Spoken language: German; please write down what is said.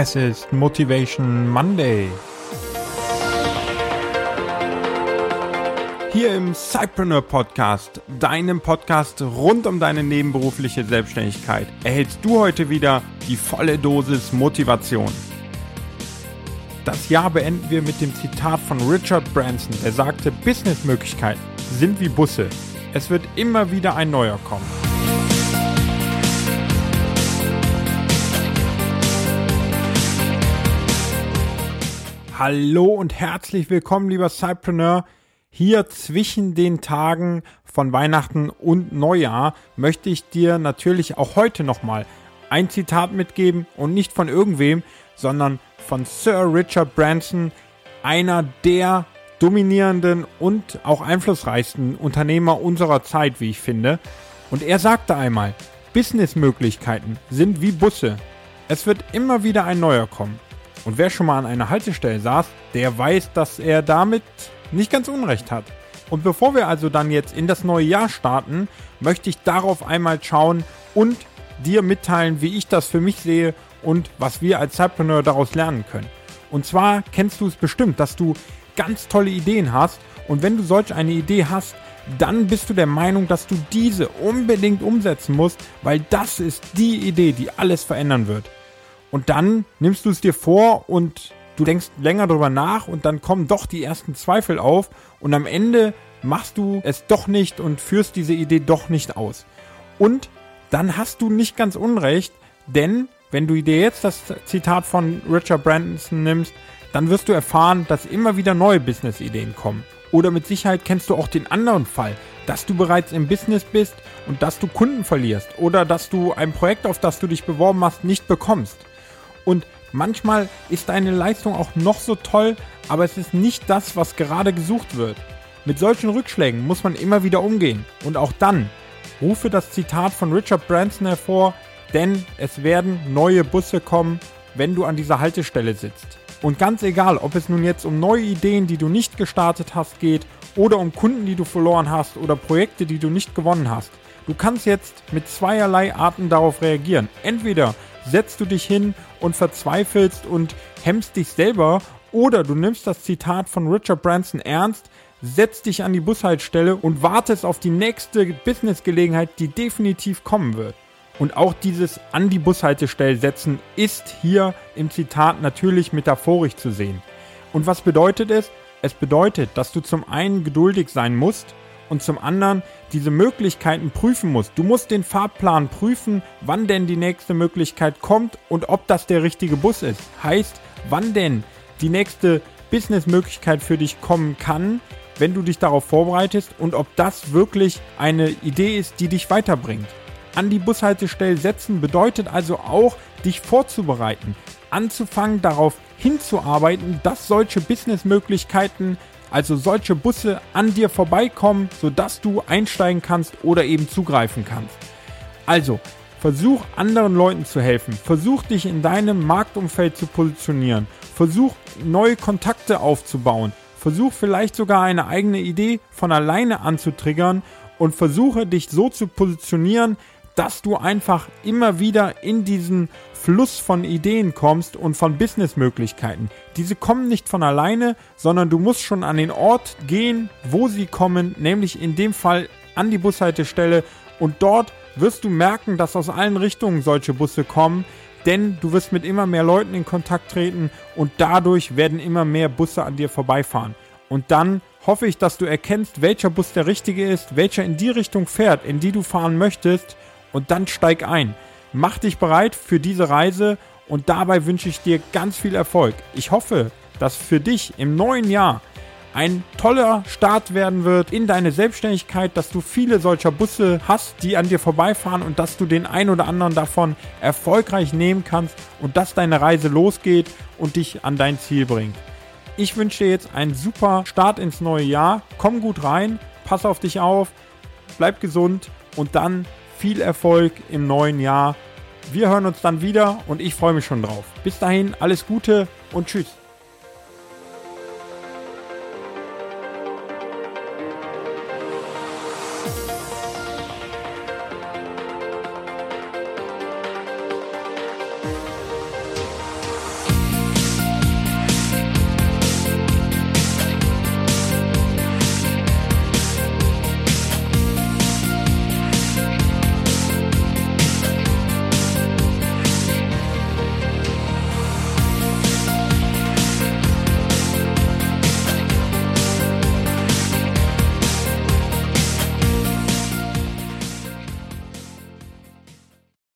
Es ist Motivation Monday. Hier im Cypreneur Podcast, deinem Podcast rund um deine nebenberufliche Selbstständigkeit, erhältst du heute wieder die volle Dosis Motivation. Das Jahr beenden wir mit dem Zitat von Richard Branson, der sagte, Businessmöglichkeiten sind wie Busse. Es wird immer wieder ein neuer kommen. Hallo und herzlich willkommen, lieber Cypreneur. Hier zwischen den Tagen von Weihnachten und Neujahr möchte ich dir natürlich auch heute nochmal ein Zitat mitgeben und nicht von irgendwem, sondern von Sir Richard Branson, einer der dominierenden und auch einflussreichsten Unternehmer unserer Zeit, wie ich finde. Und er sagte einmal, Businessmöglichkeiten sind wie Busse. Es wird immer wieder ein neuer kommen. Und wer schon mal an einer Haltestelle saß, der weiß, dass er damit nicht ganz unrecht hat. Und bevor wir also dann jetzt in das neue Jahr starten, möchte ich darauf einmal schauen und dir mitteilen, wie ich das für mich sehe und was wir als Zeitpreneur daraus lernen können. Und zwar kennst du es bestimmt, dass du ganz tolle Ideen hast und wenn du solch eine Idee hast, dann bist du der Meinung, dass du diese unbedingt umsetzen musst, weil das ist die Idee, die alles verändern wird. Und dann nimmst du es dir vor und du denkst länger darüber nach und dann kommen doch die ersten Zweifel auf und am Ende machst du es doch nicht und führst diese Idee doch nicht aus. Und dann hast du nicht ganz unrecht, denn wenn du dir jetzt das Zitat von Richard Branson nimmst, dann wirst du erfahren, dass immer wieder neue Business-Ideen kommen. Oder mit Sicherheit kennst du auch den anderen Fall, dass du bereits im Business bist und dass du Kunden verlierst oder dass du ein Projekt, auf das du dich beworben hast, nicht bekommst. Und manchmal ist deine Leistung auch noch so toll, aber es ist nicht das, was gerade gesucht wird. Mit solchen Rückschlägen muss man immer wieder umgehen. Und auch dann rufe das Zitat von Richard Branson hervor, denn es werden neue Busse kommen, wenn du an dieser Haltestelle sitzt. Und ganz egal, ob es nun jetzt um neue Ideen, die du nicht gestartet hast, geht, oder um Kunden, die du verloren hast, oder Projekte, die du nicht gewonnen hast, du kannst jetzt mit zweierlei Arten darauf reagieren. Entweder setzt du dich hin und verzweifelst und hemmst dich selber oder du nimmst das Zitat von Richard Branson ernst, setzt dich an die Bushaltestelle und wartest auf die nächste Businessgelegenheit, die definitiv kommen wird. Und auch dieses an die Bushaltestelle setzen ist hier im Zitat natürlich metaphorisch zu sehen. Und was bedeutet es? Es bedeutet, dass du zum einen geduldig sein musst und zum anderen diese Möglichkeiten prüfen musst. Du musst den Fahrplan prüfen, wann denn die nächste Möglichkeit kommt und ob das der richtige Bus ist. Heißt, wann denn die nächste Businessmöglichkeit für dich kommen kann, wenn du dich darauf vorbereitest und ob das wirklich eine Idee ist, die dich weiterbringt. An die Bushaltestelle setzen bedeutet also auch, dich vorzubereiten, anzufangen darauf hinzuarbeiten, dass solche Businessmöglichkeiten also solche Busse an dir vorbeikommen, sodass du einsteigen kannst oder eben zugreifen kannst. Also, versuch anderen Leuten zu helfen, versuch dich in deinem Marktumfeld zu positionieren, versuch neue Kontakte aufzubauen, versuch vielleicht sogar eine eigene Idee von alleine anzutriggern und versuche dich so zu positionieren, dass du einfach immer wieder in diesen Fluss von Ideen kommst und von Businessmöglichkeiten. Diese kommen nicht von alleine, sondern du musst schon an den Ort gehen, wo sie kommen, nämlich in dem Fall an die Bushaltestelle und dort wirst du merken, dass aus allen Richtungen solche Busse kommen, denn du wirst mit immer mehr Leuten in Kontakt treten und dadurch werden immer mehr Busse an dir vorbeifahren. Und dann hoffe ich, dass du erkennst, welcher Bus der richtige ist, welcher in die Richtung fährt, in die du fahren möchtest und dann steig ein. Mach dich bereit für diese Reise und dabei wünsche ich dir ganz viel Erfolg. Ich hoffe, dass für dich im neuen Jahr ein toller Start werden wird in deine Selbstständigkeit, dass du viele solcher Busse hast, die an dir vorbeifahren und dass du den ein oder anderen davon erfolgreich nehmen kannst und dass deine Reise losgeht und dich an dein Ziel bringt. Ich wünsche dir jetzt einen super Start ins neue Jahr. Komm gut rein, pass auf dich auf, bleib gesund und dann viel Erfolg im neuen Jahr. Wir hören uns dann wieder und ich freue mich schon drauf. Bis dahin, alles Gute und tschüss.